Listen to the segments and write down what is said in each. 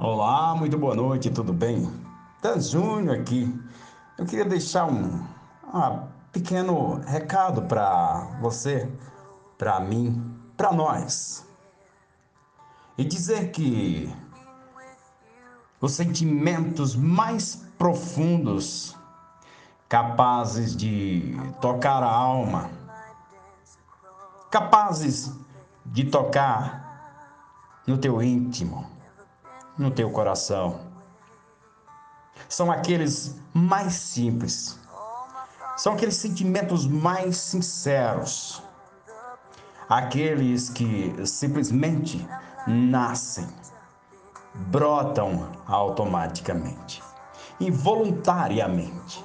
Olá, muito boa noite, tudo bem? Dan Júnior aqui. Eu queria deixar um, um pequeno recado para você, para mim, para nós. E dizer que os sentimentos mais profundos, capazes de tocar a alma, capazes de tocar no teu íntimo, no teu coração. São aqueles mais simples, são aqueles sentimentos mais sinceros, aqueles que simplesmente nascem, brotam automaticamente, involuntariamente,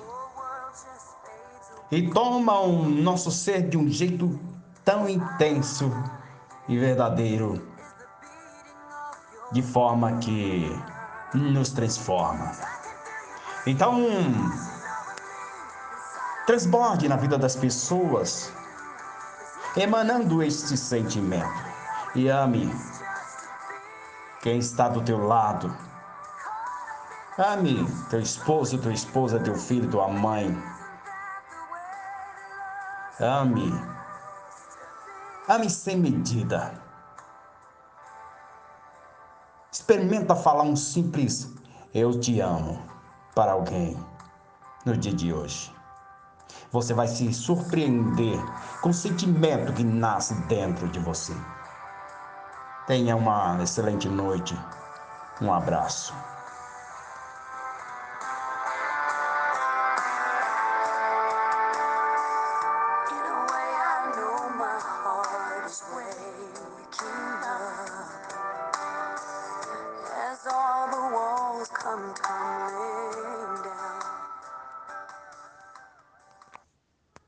e tomam nosso ser de um jeito tão intenso e verdadeiro de forma que nos transforma. Então, transborde na vida das pessoas, emanando este sentimento. E ame quem está do teu lado. Ame teu esposo, tua esposa, teu filho, tua mãe. Ame. Ame sem medida. Experimenta falar um simples eu te amo para alguém no dia de hoje. Você vai se surpreender com o sentimento que nasce dentro de você. Tenha uma excelente noite. Um abraço.